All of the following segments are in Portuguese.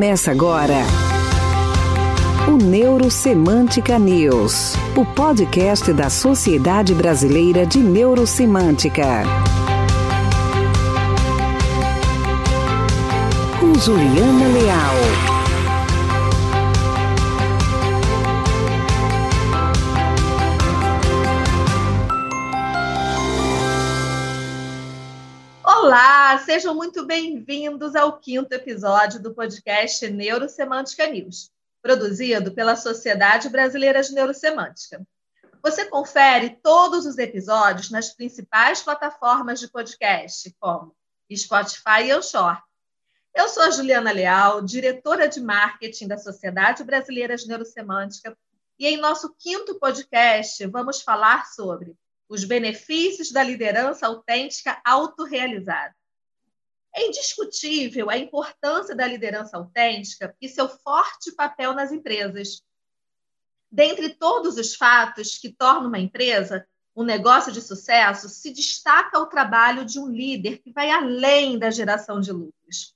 Começa agora o Neurosemântica News, o podcast da Sociedade Brasileira de Neurosemântica. Com Juliana Leal. Sejam muito bem-vindos ao quinto episódio do podcast Neurosemântica News, produzido pela Sociedade Brasileira de Neurosemântica. Você confere todos os episódios nas principais plataformas de podcast, como Spotify e Anchor. Eu sou a Juliana Leal, diretora de marketing da Sociedade Brasileira de Neurosemântica, e em nosso quinto podcast vamos falar sobre os benefícios da liderança autêntica autorrealizada. É indiscutível a importância da liderança autêntica e seu forte papel nas empresas. Dentre todos os fatos que tornam uma empresa um negócio de sucesso, se destaca o trabalho de um líder que vai além da geração de lucros.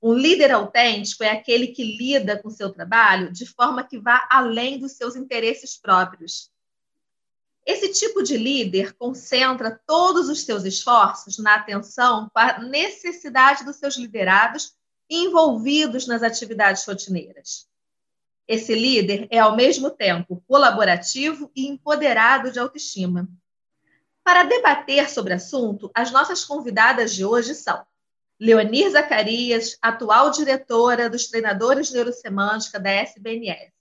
Um líder autêntico é aquele que lida com seu trabalho de forma que vá além dos seus interesses próprios esse tipo de líder concentra todos os seus esforços na atenção para a necessidade dos seus liderados envolvidos nas atividades rotineiras. Esse líder é, ao mesmo tempo, colaborativo e empoderado de autoestima. Para debater sobre o assunto, as nossas convidadas de hoje são Leonir Zacarias, atual diretora dos treinadores neurosemântica da SBNS,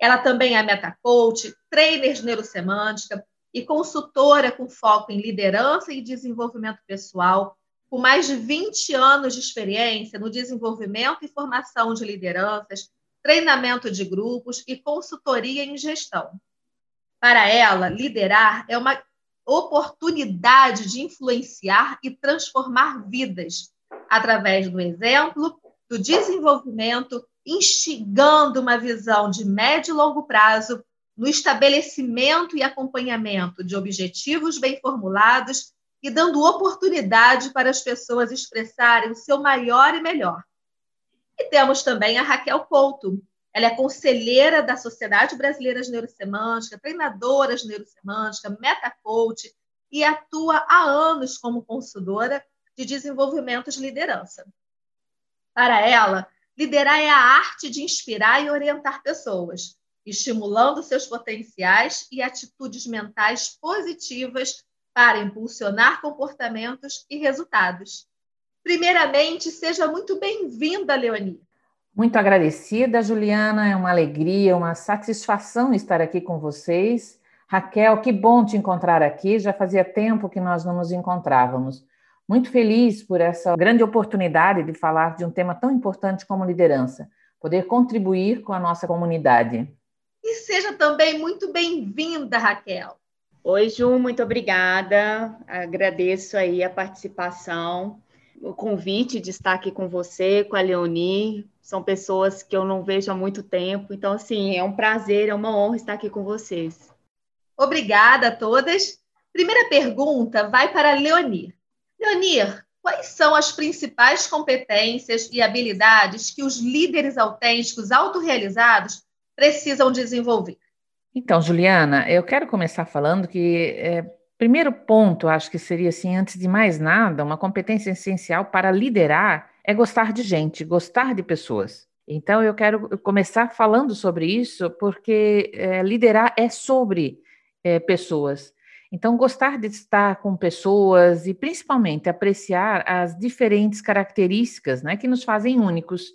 ela também é metacoach, trainer de neurosemântica e consultora com foco em liderança e desenvolvimento pessoal, com mais de 20 anos de experiência no desenvolvimento e formação de lideranças, treinamento de grupos e consultoria em gestão. Para ela, liderar é uma oportunidade de influenciar e transformar vidas através do exemplo, do desenvolvimento instigando uma visão de médio e longo prazo no estabelecimento e acompanhamento de objetivos bem formulados e dando oportunidade para as pessoas expressarem o seu maior e melhor. E temos também a Raquel Couto. Ela é conselheira da Sociedade Brasileira de Neurosemântica, treinadora de neurosemântica, metacoach e atua há anos como consultora de desenvolvimento de liderança. Para ela, Liderar é a arte de inspirar e orientar pessoas, estimulando seus potenciais e atitudes mentais positivas para impulsionar comportamentos e resultados. Primeiramente, seja muito bem-vinda, Leonie. Muito agradecida, Juliana. É uma alegria, uma satisfação estar aqui com vocês. Raquel, que bom te encontrar aqui. Já fazia tempo que nós não nos encontrávamos. Muito feliz por essa grande oportunidade de falar de um tema tão importante como liderança, poder contribuir com a nossa comunidade. E seja também muito bem-vinda, Raquel. Oi, Ju, muito obrigada. Agradeço aí a participação, o convite de estar aqui com você, com a Leonie. São pessoas que eu não vejo há muito tempo, então, assim, é um prazer, é uma honra estar aqui com vocês. Obrigada a todas. Primeira pergunta vai para a Leonie. Leonir, quais são as principais competências e habilidades que os líderes autênticos autorrealizados precisam desenvolver? Então, Juliana, eu quero começar falando que é, primeiro ponto, acho que seria assim, antes de mais nada, uma competência essencial para liderar é gostar de gente, gostar de pessoas. Então, eu quero começar falando sobre isso, porque é, liderar é sobre é, pessoas. Então, gostar de estar com pessoas e principalmente apreciar as diferentes características né, que nos fazem únicos.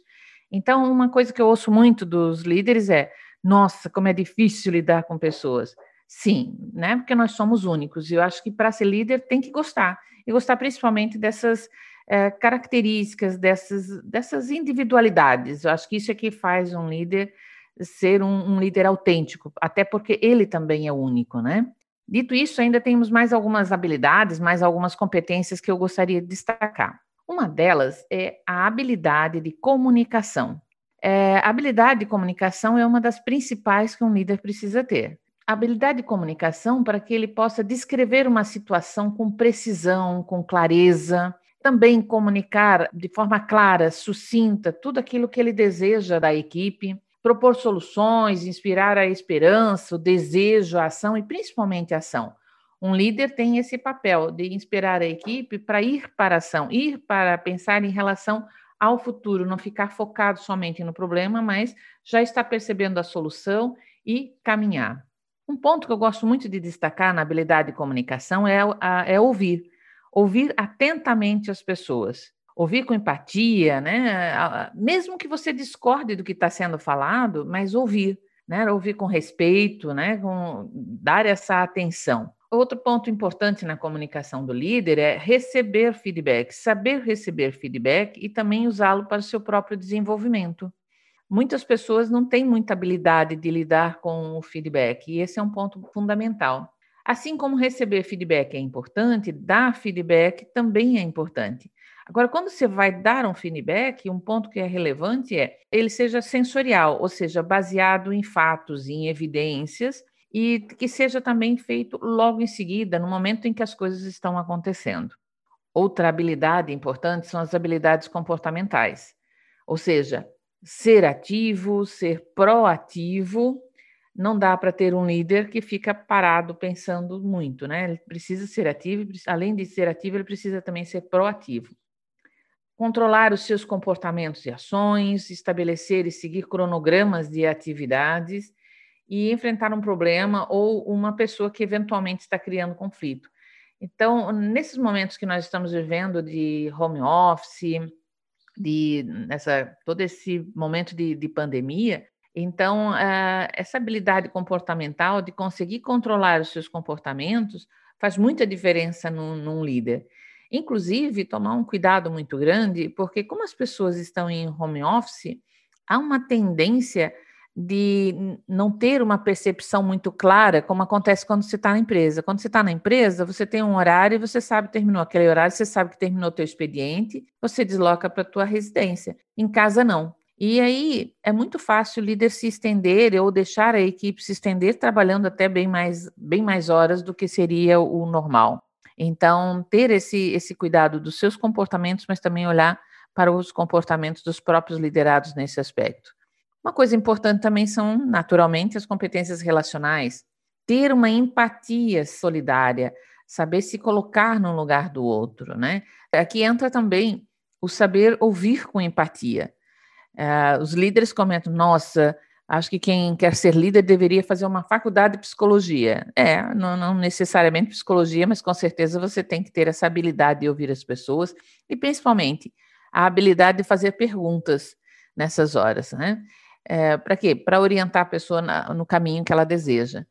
Então, uma coisa que eu ouço muito dos líderes é: nossa, como é difícil lidar com pessoas. Sim, né? Porque nós somos únicos. E eu acho que para ser líder tem que gostar. E gostar principalmente dessas é, características, dessas, dessas individualidades. Eu acho que isso é que faz um líder ser um, um líder autêntico, até porque ele também é único, né? Dito isso, ainda temos mais algumas habilidades, mais algumas competências que eu gostaria de destacar. Uma delas é a habilidade de comunicação. É, a habilidade de comunicação é uma das principais que um líder precisa ter. Habilidade de comunicação para que ele possa descrever uma situação com precisão, com clareza, também comunicar de forma clara, sucinta, tudo aquilo que ele deseja da equipe, propor soluções, inspirar a esperança, o desejo, a ação e principalmente a ação. Um líder tem esse papel de inspirar a equipe para ir para a ação, ir para pensar em relação ao futuro, não ficar focado somente no problema, mas já estar percebendo a solução e caminhar. Um ponto que eu gosto muito de destacar na habilidade de comunicação é, a, é ouvir. Ouvir atentamente as pessoas ouvir com empatia, né? Mesmo que você discorde do que está sendo falado, mas ouvir, né? Ouvir com respeito, né? Com dar essa atenção. Outro ponto importante na comunicação do líder é receber feedback, saber receber feedback e também usá-lo para o seu próprio desenvolvimento. Muitas pessoas não têm muita habilidade de lidar com o feedback, e esse é um ponto fundamental. Assim como receber feedback é importante, dar feedback também é importante. Agora, quando você vai dar um feedback, um ponto que é relevante é ele seja sensorial, ou seja, baseado em fatos, em evidências, e que seja também feito logo em seguida, no momento em que as coisas estão acontecendo. Outra habilidade importante são as habilidades comportamentais, ou seja, ser ativo, ser proativo. Não dá para ter um líder que fica parado pensando muito, né? Ele precisa ser ativo, além de ser ativo, ele precisa também ser proativo controlar os seus comportamentos e ações, estabelecer e seguir cronogramas de atividades e enfrentar um problema ou uma pessoa que eventualmente está criando conflito. Então, nesses momentos que nós estamos vivendo de home office, de nessa, todo esse momento de, de pandemia, então, uh, essa habilidade comportamental de conseguir controlar os seus comportamentos faz muita diferença num, num líder. Inclusive, tomar um cuidado muito grande, porque como as pessoas estão em home office, há uma tendência de não ter uma percepção muito clara, como acontece quando você está na empresa. Quando você está na empresa, você tem um horário e você sabe que terminou aquele horário, você sabe que terminou o teu expediente, você desloca para a tua residência. Em casa, não. E aí é muito fácil o líder se estender ou deixar a equipe se estender trabalhando até bem mais, bem mais horas do que seria o normal. Então, ter esse, esse cuidado dos seus comportamentos, mas também olhar para os comportamentos dos próprios liderados nesse aspecto. Uma coisa importante também são, naturalmente, as competências relacionais. Ter uma empatia solidária, saber se colocar no lugar do outro, né? Aqui entra também o saber ouvir com empatia. Uh, os líderes comentam: nossa, Acho que quem quer ser líder deveria fazer uma faculdade de psicologia. É, não, não, necessariamente psicologia, mas com certeza você tem que ter essa habilidade de ouvir as pessoas e, principalmente, a habilidade de fazer perguntas nessas horas, né? É, Para quê? Para orientar a pessoa na, no caminho que ela deseja.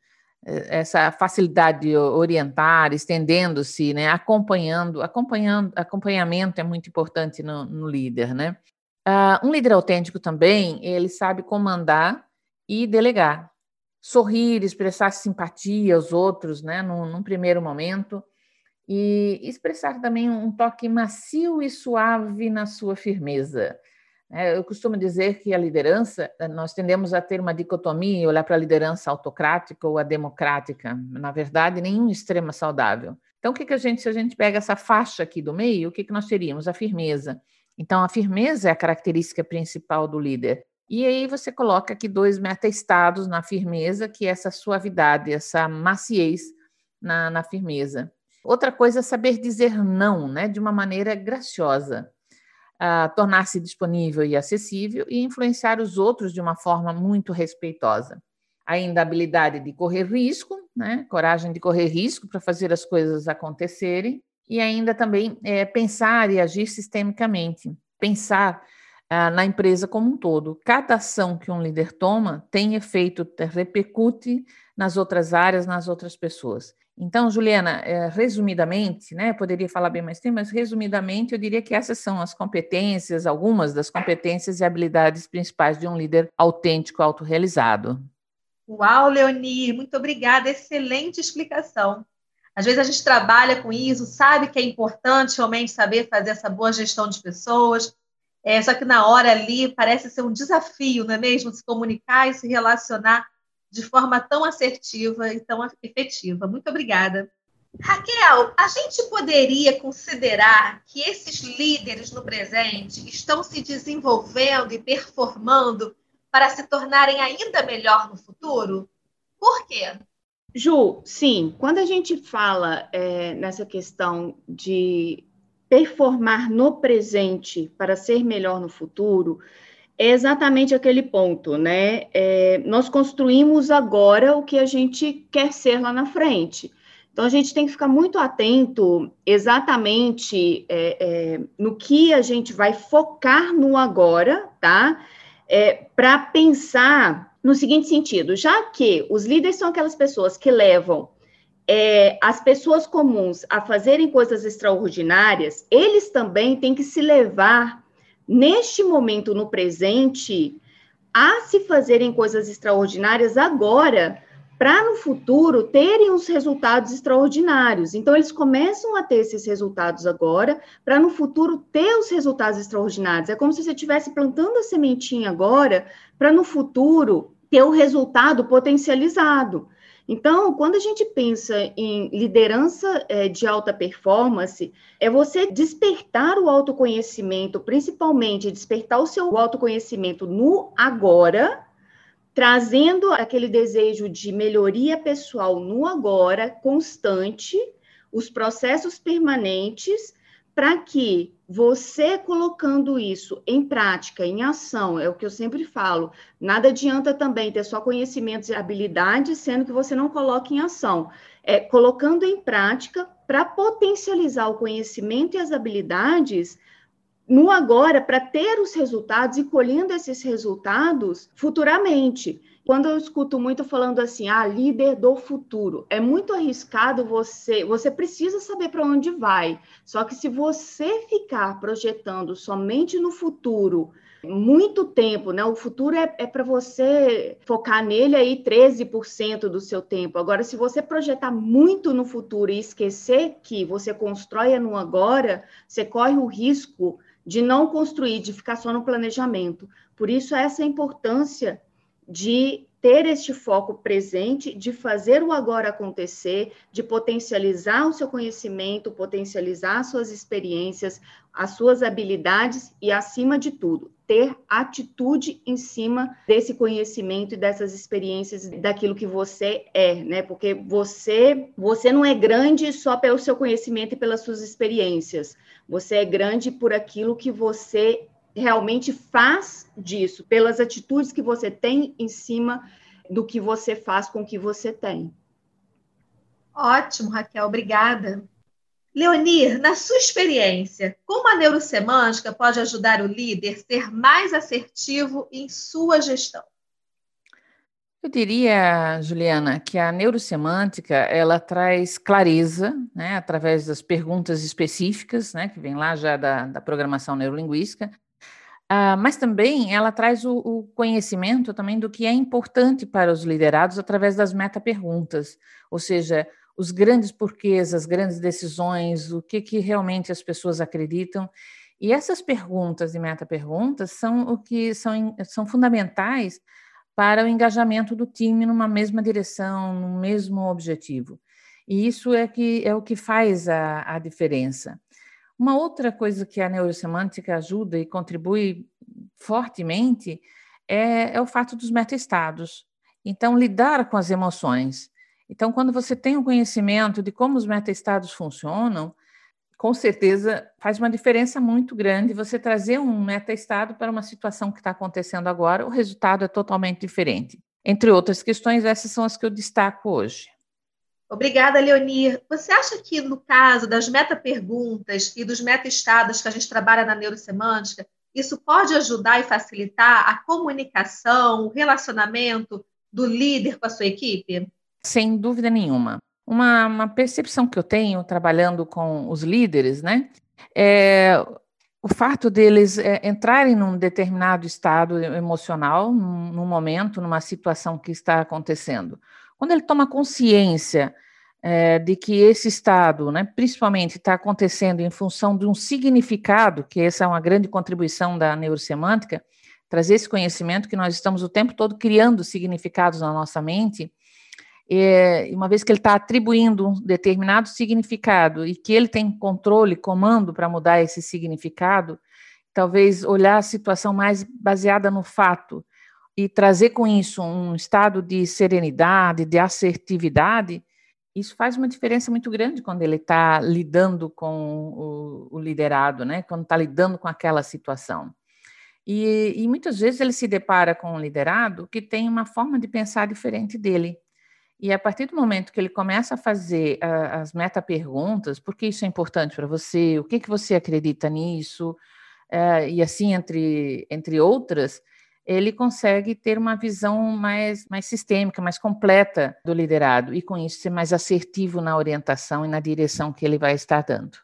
É, essa facilidade de orientar, estendendo-se, né? acompanhando, acompanhando, acompanhamento é muito importante no, no líder, né? Uh, um líder autêntico também, ele sabe comandar e delegar. Sorrir, expressar simpatia aos outros, né, num, num primeiro momento, e expressar também um toque macio e suave na sua firmeza. É, eu costumo dizer que a liderança, nós tendemos a ter uma dicotomia olhar para a liderança autocrática ou a democrática. Na verdade, nenhum extremo é saudável. Então, o que, que a gente, se a gente pega essa faixa aqui do meio, o que, que nós teríamos? A firmeza. Então, a firmeza é a característica principal do líder. E aí você coloca aqui dois meta-estados na firmeza, que é essa suavidade, essa maciez na, na firmeza. Outra coisa é saber dizer não, né, de uma maneira graciosa, uh, tornar-se disponível e acessível e influenciar os outros de uma forma muito respeitosa. Ainda a habilidade de correr risco, né, coragem de correr risco para fazer as coisas acontecerem, e ainda também é, pensar e agir sistemicamente, pensar ah, na empresa como um todo. Cada ação que um líder toma tem efeito, repercute nas outras áreas, nas outras pessoas. Então, Juliana, é, resumidamente, né, poderia falar bem mais tempo, mas resumidamente eu diria que essas são as competências, algumas das competências e habilidades principais de um líder autêntico, autorrealizado. Uau, Leoni, muito obrigada, excelente explicação. Às vezes a gente trabalha com isso, sabe que é importante realmente saber fazer essa boa gestão de pessoas, é, só que na hora ali parece ser um desafio, não é mesmo? Se comunicar e se relacionar de forma tão assertiva e tão efetiva. Muito obrigada. Raquel, a gente poderia considerar que esses líderes no presente estão se desenvolvendo e performando para se tornarem ainda melhor no futuro? Por quê? Ju, sim. Quando a gente fala é, nessa questão de performar no presente para ser melhor no futuro, é exatamente aquele ponto, né? É, nós construímos agora o que a gente quer ser lá na frente. Então, a gente tem que ficar muito atento exatamente é, é, no que a gente vai focar no agora, tá? É, Para pensar no seguinte sentido: já que os líderes são aquelas pessoas que levam é, as pessoas comuns a fazerem coisas extraordinárias, eles também têm que se levar, neste momento, no presente, a se fazerem coisas extraordinárias agora para no futuro terem os resultados extraordinários. Então, eles começam a ter esses resultados agora, para no futuro ter os resultados extraordinários. É como se você estivesse plantando a sementinha agora, para no futuro ter o resultado potencializado. Então, quando a gente pensa em liderança é, de alta performance, é você despertar o autoconhecimento, principalmente despertar o seu autoconhecimento no agora, trazendo aquele desejo de melhoria pessoal no agora, constante, os processos permanentes, para que você colocando isso em prática, em ação, é o que eu sempre falo, nada adianta também ter só conhecimentos e habilidades, sendo que você não coloca em ação. É colocando em prática para potencializar o conhecimento e as habilidades no agora para ter os resultados e colhendo esses resultados futuramente. Quando eu escuto muito falando assim, ah, líder do futuro, é muito arriscado você, você precisa saber para onde vai. Só que se você ficar projetando somente no futuro, muito tempo, né? O futuro é, é para você focar nele aí 13% do seu tempo. Agora, se você projetar muito no futuro e esquecer que você constrói no agora, você corre o risco de não construir, de ficar só no planejamento. Por isso, essa importância de ter este foco presente, de fazer o agora acontecer, de potencializar o seu conhecimento, potencializar suas experiências, as suas habilidades e, acima de tudo, ter atitude em cima desse conhecimento e dessas experiências, daquilo que você é, né? Porque você, você não é grande só pelo seu conhecimento e pelas suas experiências. Você é grande por aquilo que você realmente faz disso, pelas atitudes que você tem em cima do que você faz com o que você tem. Ótimo, Raquel, obrigada. Leonir, na sua experiência, como a neurosemântica pode ajudar o líder a ser mais assertivo em sua gestão? Eu diria, Juliana, que a neurosemântica ela traz clareza, né, através das perguntas específicas, né, que vem lá já da, da programação neurolinguística, uh, mas também ela traz o, o, conhecimento também do que é importante para os liderados através das meta-perguntas, ou seja, os grandes porquês, as grandes decisões, o que, que realmente as pessoas acreditam. E essas perguntas e meta-perguntas são o que são, são fundamentais para o engajamento do time numa mesma direção, no mesmo objetivo. E isso é, que, é o que faz a, a diferença. Uma outra coisa que a neurosemântica ajuda e contribui fortemente é, é o fato dos meta-estados. Então, lidar com as emoções. Então, quando você tem o um conhecimento de como os meta-estados funcionam, com certeza faz uma diferença muito grande você trazer um meta-estado para uma situação que está acontecendo agora, o resultado é totalmente diferente. Entre outras questões, essas são as que eu destaco hoje. Obrigada, Leonir. Você acha que, no caso das meta-perguntas e dos meta-estados que a gente trabalha na neurosemântica, isso pode ajudar e facilitar a comunicação, o relacionamento do líder com a sua equipe? Sem dúvida nenhuma. Uma, uma percepção que eu tenho trabalhando com os líderes, né, é o fato deles é, entrarem num determinado estado emocional, num, num, momento, numa situação que está acontecendo. Quando ele toma consciência é, de que esse estado, né, principalmente, está acontecendo em função de um significado, que essa é uma grande contribuição da neurosemântica, trazer esse conhecimento que nós estamos o tempo todo criando significados na nossa mente, é, uma vez que ele está atribuindo um determinado significado e que ele tem controle, comando para mudar esse significado, talvez olhar a situação mais baseada no fato e trazer com isso um estado de serenidade, de assertividade, isso faz uma diferença muito grande quando ele está lidando com o, o, liderado, né? quando está lidando com aquela situação. E, e, muitas vezes ele se depara com um liderado que tem uma forma de pensar diferente dele. E a partir do momento que ele começa a fazer as meta-perguntas, por que isso é importante para você, o que, que você acredita nisso, uh, e assim, entre, entre outras, ele consegue ter uma visão mais, mais sistêmica, mais completa do liderado, e com isso ser mais assertivo na orientação e na direção que ele vai estar dando.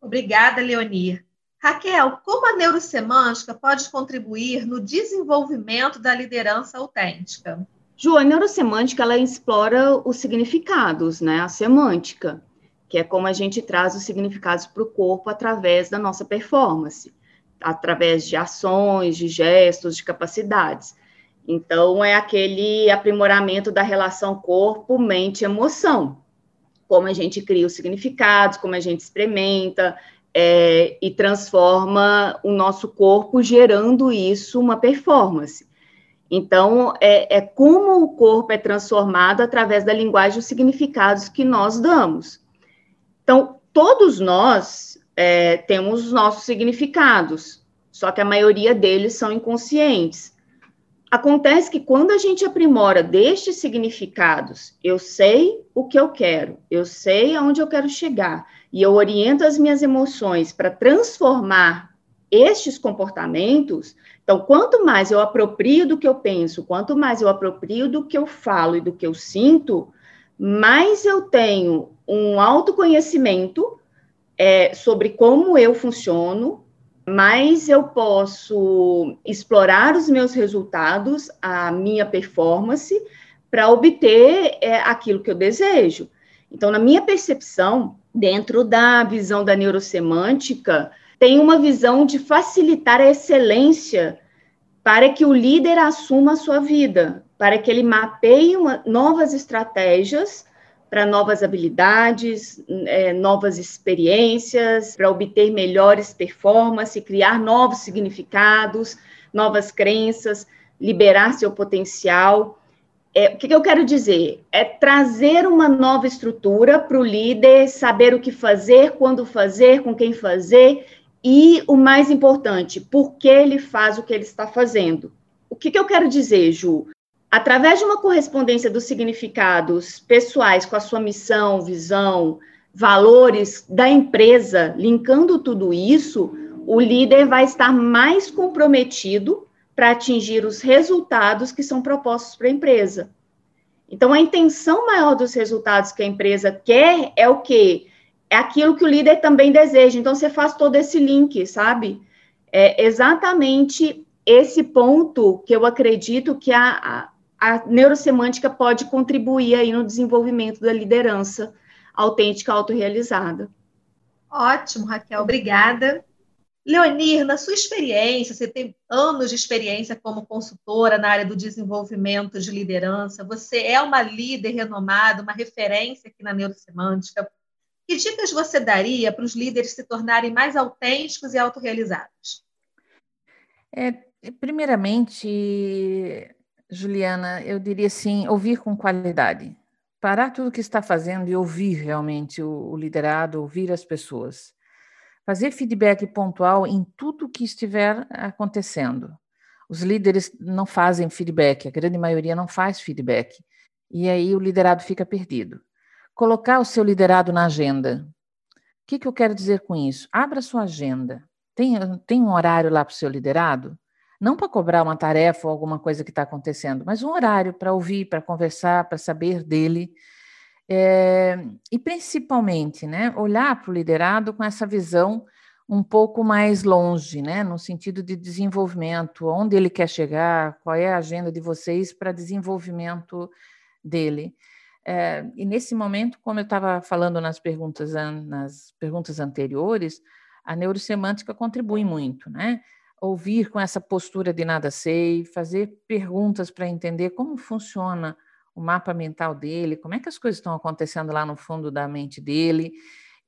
Obrigada, Leonia. Raquel, como a neurosemântica pode contribuir no desenvolvimento da liderança autêntica? Ju, a neurosemântica ela explora os significados, né? A semântica, que é como a gente traz os significados para o corpo através da nossa performance, através de ações, de gestos, de capacidades. Então, é aquele aprimoramento da relação corpo, mente, emoção. Como a gente cria os significados, como a gente experimenta é, e transforma o nosso corpo, gerando isso uma performance. Então, é, é, como o corpo é transformado através da linguagem e os significados que nós damos. Então, todos nós é, temos os nossos significados, só que a maioria deles são inconscientes. Acontece que quando a gente aprimora destes significados, eu sei o que eu quero, eu sei aonde eu quero chegar, e eu oriento as minhas emoções para transformar estes comportamentos, então, quanto mais eu aproprio do que eu penso, quanto mais eu aproprio do que eu falo e do que eu sinto, mais eu tenho um autoconhecimento é, sobre como eu funciono, mais eu posso explorar os meus resultados, a minha performance, para obter é, aquilo que eu desejo. Então, na minha percepção, dentro da visão da neurosemântica, tem uma visão de facilitar a excelência para que o líder assuma a sua vida, para que ele mapeie uma, novas estratégias para novas habilidades, é, novas experiências, para obter melhores performances, criar novos significados, novas crenças, liberar seu potencial. É, o que, que eu quero dizer? É trazer uma nova estrutura para o líder saber o que fazer, quando fazer, com quem fazer e o mais importante, por que ele faz o que ele está fazendo. O que, que eu quero dizer, Ju? Através de uma correspondência dos significados pessoais com a sua missão, visão, valores da empresa, linkando tudo isso, o líder vai estar mais comprometido para atingir os resultados que são propostos para a empresa. Então, a intenção maior dos resultados que a empresa quer é o quê? é aquilo que o líder também deseja. Então, você faz todo esse link, sabe? É exatamente esse ponto que eu acredito que a, a, a neurosemântica pode contribuir aí no desenvolvimento da liderança autêntica, autorrealizada. Ótimo, Raquel, obrigada. Leonir, na sua experiência, você tem anos de experiência como consultora na área do desenvolvimento de liderança, você é uma líder renomada, uma referência aqui na neurosemântica. Que dicas você daria para os líderes se tornarem mais autênticos e autorrealizados? É, primeiramente, Juliana, eu diria assim, ouvir com qualidade. Parar tudo o que está fazendo e ouvir realmente o, o liderado, ouvir as pessoas. Fazer feedback pontual em tudo que estiver acontecendo. Os líderes não fazem feedback, a grande maioria não faz feedback. E aí o liderado fica perdido. Colocar o seu liderado na agenda. O que, que eu quero dizer com isso? Abra sua agenda. Tem, tem um horário lá para o seu liderado? Não para cobrar uma tarefa ou alguma coisa que está acontecendo, mas um horário para ouvir, para conversar, para saber dele. É, e principalmente, né, olhar para o liderado com essa visão um pouco mais longe, né, no sentido de desenvolvimento, onde ele quer chegar, qual é a agenda de vocês para desenvolvimento dele. É, e nesse momento, como eu estava falando nas perguntas, nas perguntas anteriores, a neurosemântica contribui muito, né? Ouvir com essa postura de nada sei, fazer perguntas para entender como funciona o mapa mental dele, como é que as coisas estão acontecendo lá no fundo da mente dele,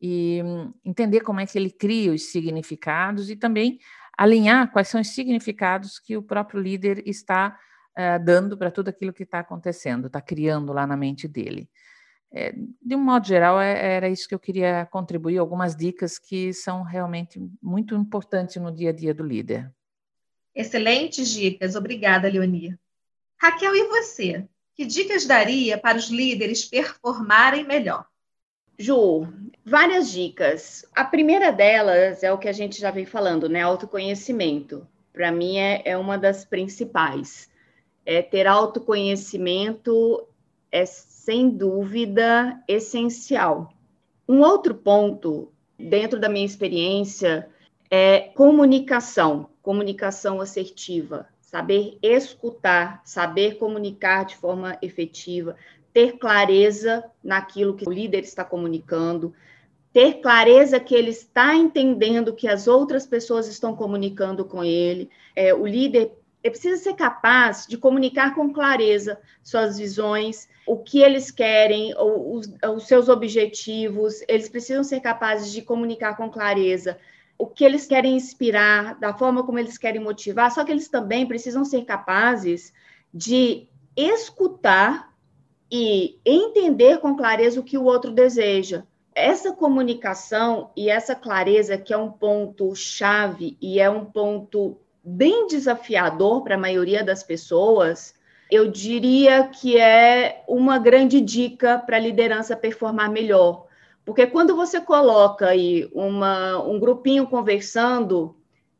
e hum, entender como é que ele cria os significados e também alinhar quais são os significados que o próprio líder está uh, dando para tudo aquilo que está acontecendo, está criando lá na mente dele. É, de um modo geral, é, era isso que eu queria contribuir, algumas dicas que são realmente muito importantes no dia a dia do líder. Excelentes dicas, obrigada, Leonia. Raquel, e você? Que dicas daria para os líderes performarem melhor? Ju, várias dicas. A primeira delas é o que a gente já vem falando, né? Autoconhecimento. Para mim é, é uma das principais. É ter autoconhecimento é sem dúvida essencial. Um outro ponto, dentro da minha experiência, é comunicação, comunicação assertiva, saber escutar, saber comunicar de forma efetiva, ter clareza naquilo que o líder está comunicando, ter clareza que ele está entendendo que as outras pessoas estão comunicando com ele. É, o líder precisa ser capaz de comunicar com clareza suas visões, o que eles querem, os, os seus objetivos. Eles precisam ser capazes de comunicar com clareza o que eles querem inspirar, da forma como eles querem motivar, só que eles também precisam ser capazes de escutar e entender com clareza o que o outro deseja. Essa comunicação e essa clareza, que é um ponto chave e é um ponto bem desafiador para a maioria das pessoas, eu diria que é uma grande dica para a liderança performar melhor porque quando você coloca aí uma, um grupinho conversando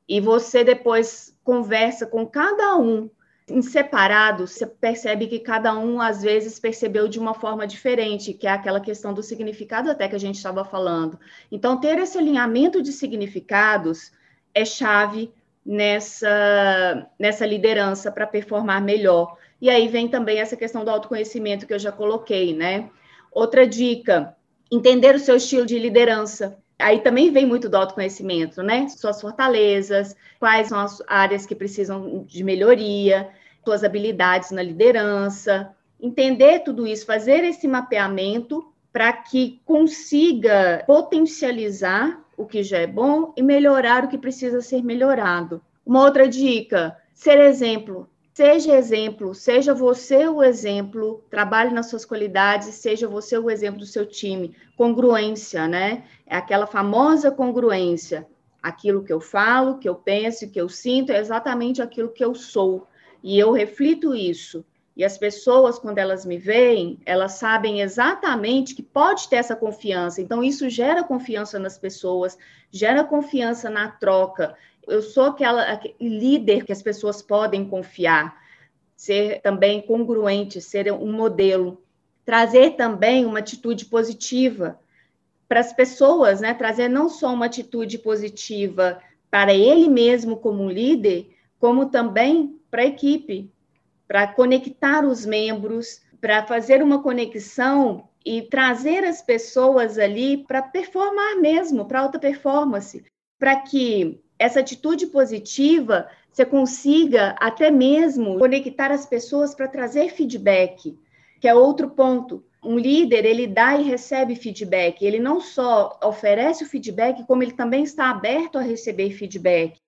e você depois conversa com cada um em separado, você percebe que cada um às vezes percebeu de uma forma diferente, que é aquela questão do significado até que a gente estava falando. Então, ter esse alinhamento de significados é chave nessa, nessa liderança para performar melhor. E aí vem também essa questão do autoconhecimento que eu já coloquei, né? Outra dica, entender o seu estilo de liderança. Aí também vem muito do autoconhecimento, né? Suas fortalezas, quais são as áreas que precisam de melhoria, suas habilidades na liderança. Entender tudo isso, fazer esse mapeamento para que consiga potencializar o que já é bom e melhorar o que precisa ser melhorado. Uma outra dica: ser exemplo. Seja exemplo, seja você o exemplo, trabalhe nas suas qualidades, seja você o exemplo do seu time. Congruência, né? É aquela famosa congruência. Aquilo que eu falo, que eu penso, que eu sinto, é exatamente aquilo que eu sou. E eu reflito isso. E as pessoas, quando elas me veem, elas sabem exatamente que pode ter essa confiança. Então, isso gera confiança nas pessoas, gera confiança na troca eu sou aquela líder que as pessoas podem confiar, ser também congruente, ser um modelo, trazer também uma atitude positiva para as pessoas, né? Trazer não só uma atitude positiva para ele mesmo como líder, como também para a equipe, para conectar os membros, para fazer uma conexão e trazer as pessoas ali para performar mesmo, para alta performance, para que essa atitude positiva, você consiga até mesmo conectar as pessoas para trazer feedback, que é outro ponto. Um líder, ele dá e recebe feedback. Ele não só oferece o feedback, como ele também está aberto a receber feedback.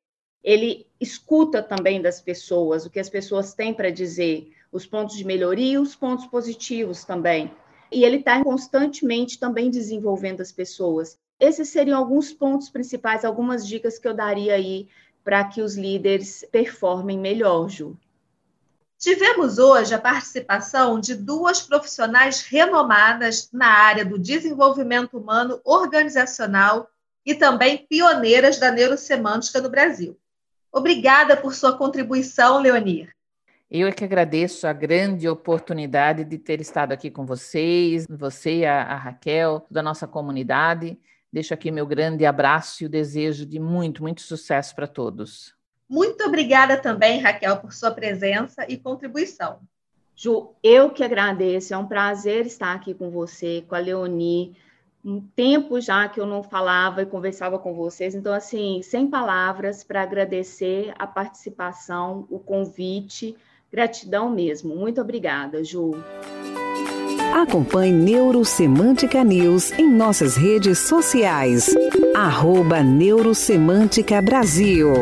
Ele escuta também das pessoas, o que as pessoas têm para dizer, os pontos de melhoria e os pontos positivos também. E ele está constantemente também desenvolvendo as pessoas esses seriam alguns pontos principais, algumas dicas que eu daria aí para que os líderes performem melhor, Ju. Tivemos hoje a participação de duas profissionais renomadas na área do desenvolvimento humano organizacional e também pioneiras da neurosemântica no Brasil. Obrigada por sua contribuição, Leonir. Eu é que agradeço a grande oportunidade de ter estado aqui com vocês, você e a, a Raquel, da nossa comunidade. Deixo aqui meu grande abraço e o desejo de muito, muito sucesso para todos. Muito obrigada também, Raquel, por sua presença e contribuição. Ju, eu que agradeço, é um prazer estar aqui com você, com a Leonie. Um tempo já que eu não falava e conversava com vocês, então, assim, sem palavras para agradecer a participação, o convite Gratidão mesmo. Muito obrigada, Ju. Acompanhe Neurosemântica News em nossas redes sociais. Arroba Neurosemântica Brasil.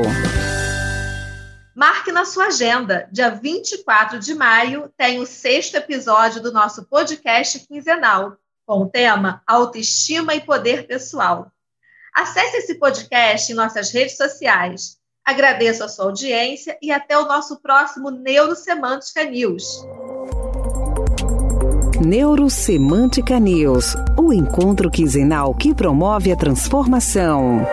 Marque na sua agenda. Dia 24 de maio tem o sexto episódio do nosso podcast quinzenal, com o tema Autoestima e Poder Pessoal. Acesse esse podcast em nossas redes sociais. Agradeço a sua audiência e até o nosso próximo Neurosemântica News. Neurosemântica News, o encontro quinzenal que promove a transformação.